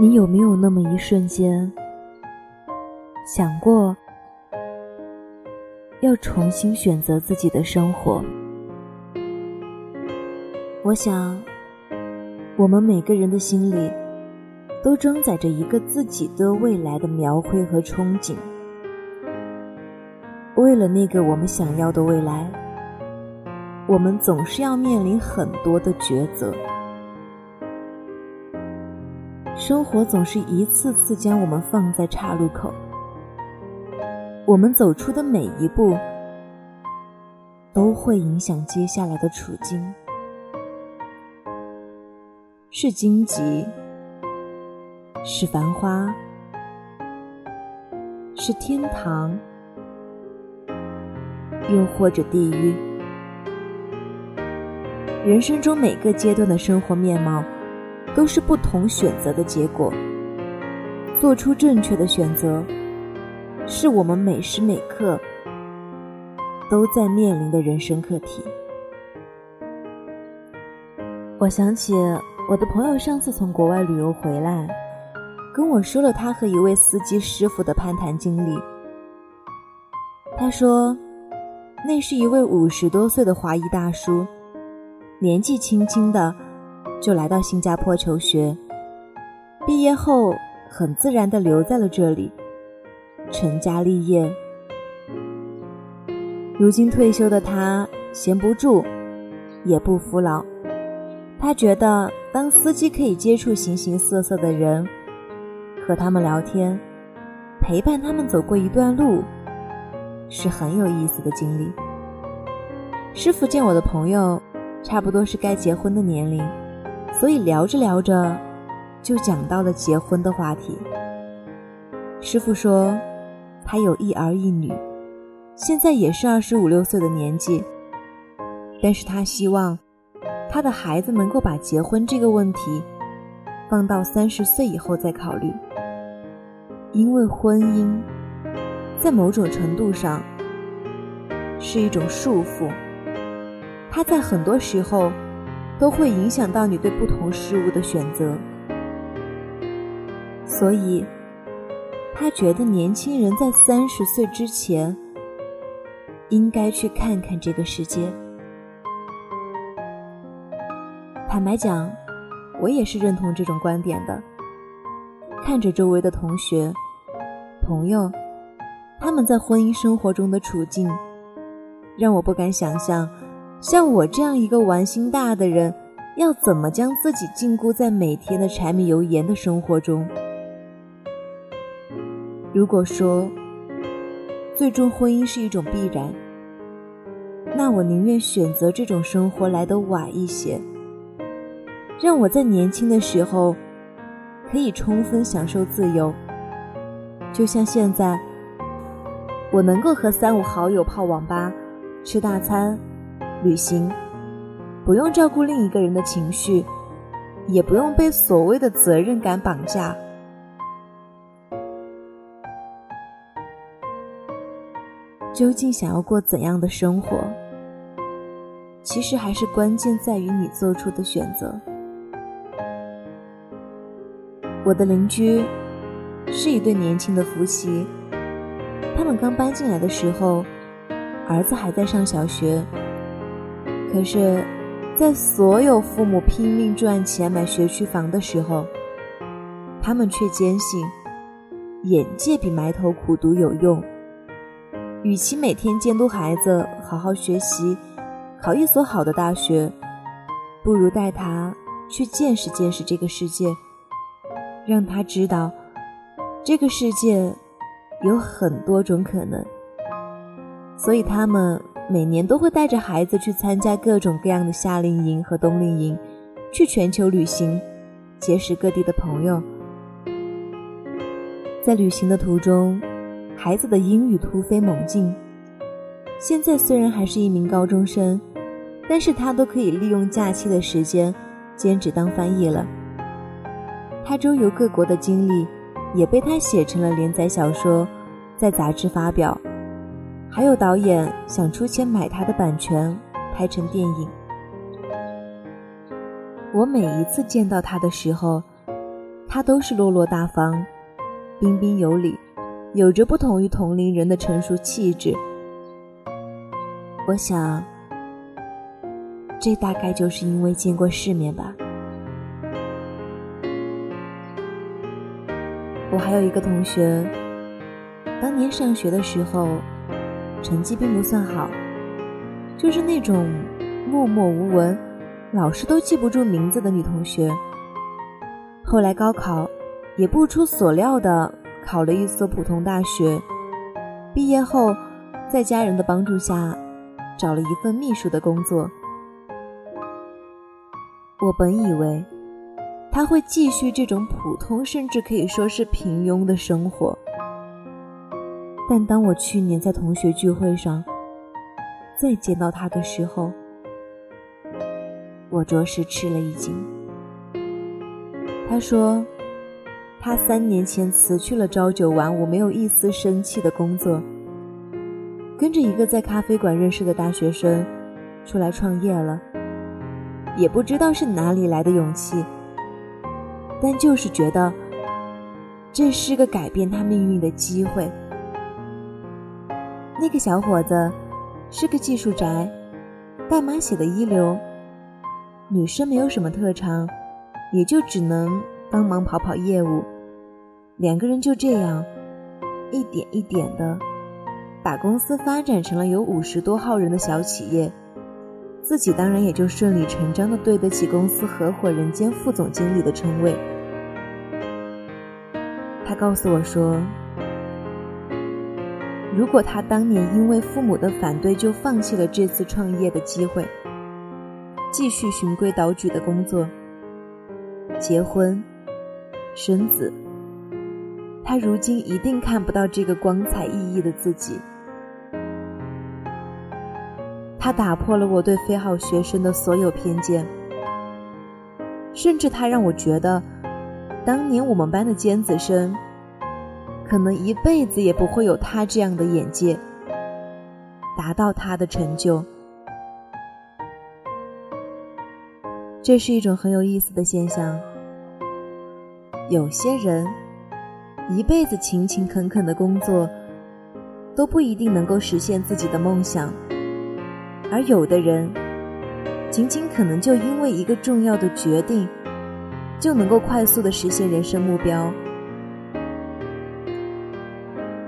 你有没有那么一瞬间想过要重新选择自己的生活？我想，我们每个人的心里都装载着一个自己的未来的描绘和憧憬。为了那个我们想要的未来，我们总是要面临很多的抉择。生活总是一次次将我们放在岔路口，我们走出的每一步都会影响接下来的处境。是荆棘，是繁花，是天堂，又或者地狱。人生中每个阶段的生活面貌。都是不同选择的结果。做出正确的选择，是我们每时每刻都在面临的人生课题。我想起我的朋友上次从国外旅游回来，跟我说了他和一位司机师傅的攀谈经历。他说，那是一位五十多岁的华裔大叔，年纪轻轻的。就来到新加坡求学，毕业后很自然的留在了这里，成家立业。如今退休的他闲不住，也不服老。他觉得当司机可以接触形形色色的人，和他们聊天，陪伴他们走过一段路，是很有意思的经历。师傅见我的朋友，差不多是该结婚的年龄。所以聊着聊着，就讲到了结婚的话题。师傅说，他有一儿一女，现在也是二十五六岁的年纪，但是他希望他的孩子能够把结婚这个问题放到三十岁以后再考虑，因为婚姻在某种程度上是一种束缚，他在很多时候。都会影响到你对不同事物的选择，所以，他觉得年轻人在三十岁之前，应该去看看这个世界。坦白讲，我也是认同这种观点的。看着周围的同学、朋友，他们在婚姻生活中的处境，让我不敢想象。像我这样一个玩心大的人，要怎么将自己禁锢在每天的柴米油盐的生活中？如果说最终婚姻是一种必然，那我宁愿选择这种生活来得晚一些，让我在年轻的时候可以充分享受自由。就像现在，我能够和三五好友泡网吧、吃大餐。旅行，不用照顾另一个人的情绪，也不用被所谓的责任感绑架。究竟想要过怎样的生活？其实还是关键在于你做出的选择。我的邻居是一对年轻的夫妻，他们刚搬进来的时候，儿子还在上小学。可是，在所有父母拼命赚钱买学区房的时候，他们却坚信眼界比埋头苦读有用。与其每天监督孩子好好学习，考一所好的大学，不如带他去见识见识这个世界，让他知道这个世界有很多种可能。所以他们。每年都会带着孩子去参加各种各样的夏令营和冬令营，去全球旅行，结识各地的朋友。在旅行的途中，孩子的英语突飞猛进。现在虽然还是一名高中生，但是他都可以利用假期的时间兼职当翻译了。他周游各国的经历，也被他写成了连载小说，在杂志发表。还有导演想出钱买他的版权，拍成电影。我每一次见到他的时候，他都是落落大方、彬彬有礼，有着不同于同龄人的成熟气质。我想，这大概就是因为见过世面吧。我还有一个同学，当年上学的时候，成绩并不算好，就是那种默默无闻、老师都记不住名字的女同学。后来高考，也不出所料的考了一所普通大学，毕业后，在家人的帮助下，找了一份秘书的工作。我本以为。他会继续这种普通，甚至可以说是平庸的生活。但当我去年在同学聚会上再见到他的时候，我着实吃了一惊。他说，他三年前辞去了朝九晚五、没有一丝生气的工作，跟着一个在咖啡馆认识的大学生出来创业了。也不知道是哪里来的勇气。但就是觉得，这是个改变他命运的机会。那个小伙子是个技术宅，代码写的一流。女生没有什么特长，也就只能帮忙跑跑业务。两个人就这样，一点一点的，把公司发展成了有五十多号人的小企业。自己当然也就顺理成章的对得起公司合伙人兼副总经理的称谓。他告诉我说，如果他当年因为父母的反对就放弃了这次创业的机会，继续循规蹈矩的工作、结婚、生子，他如今一定看不到这个光彩熠熠的自己。他打破了我对非好学生的所有偏见，甚至他让我觉得。当年我们班的尖子生，可能一辈子也不会有他这样的眼界，达到他的成就。这是一种很有意思的现象。有些人一辈子勤勤恳恳的工作，都不一定能够实现自己的梦想，而有的人，仅仅可能就因为一个重要的决定。就能够快速的实现人生目标。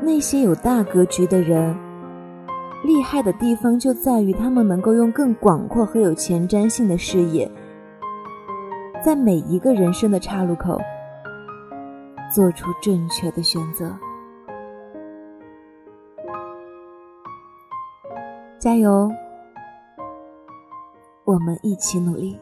那些有大格局的人，厉害的地方就在于他们能够用更广阔和有前瞻性的视野，在每一个人生的岔路口，做出正确的选择。加油，我们一起努力。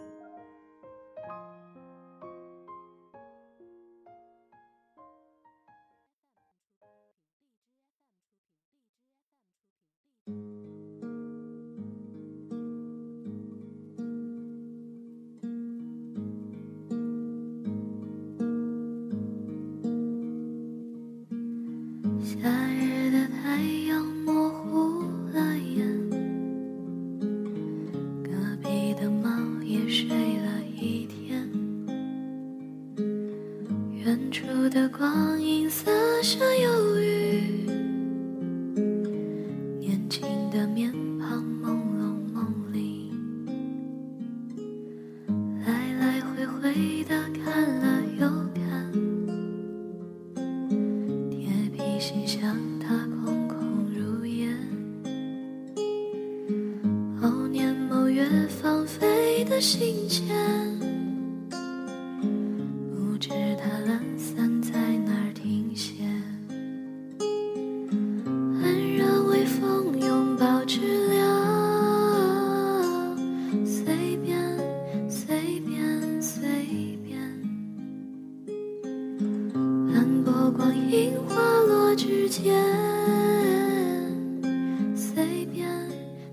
夏日的太阳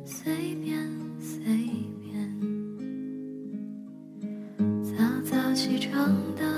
随便，随便，早早起床的。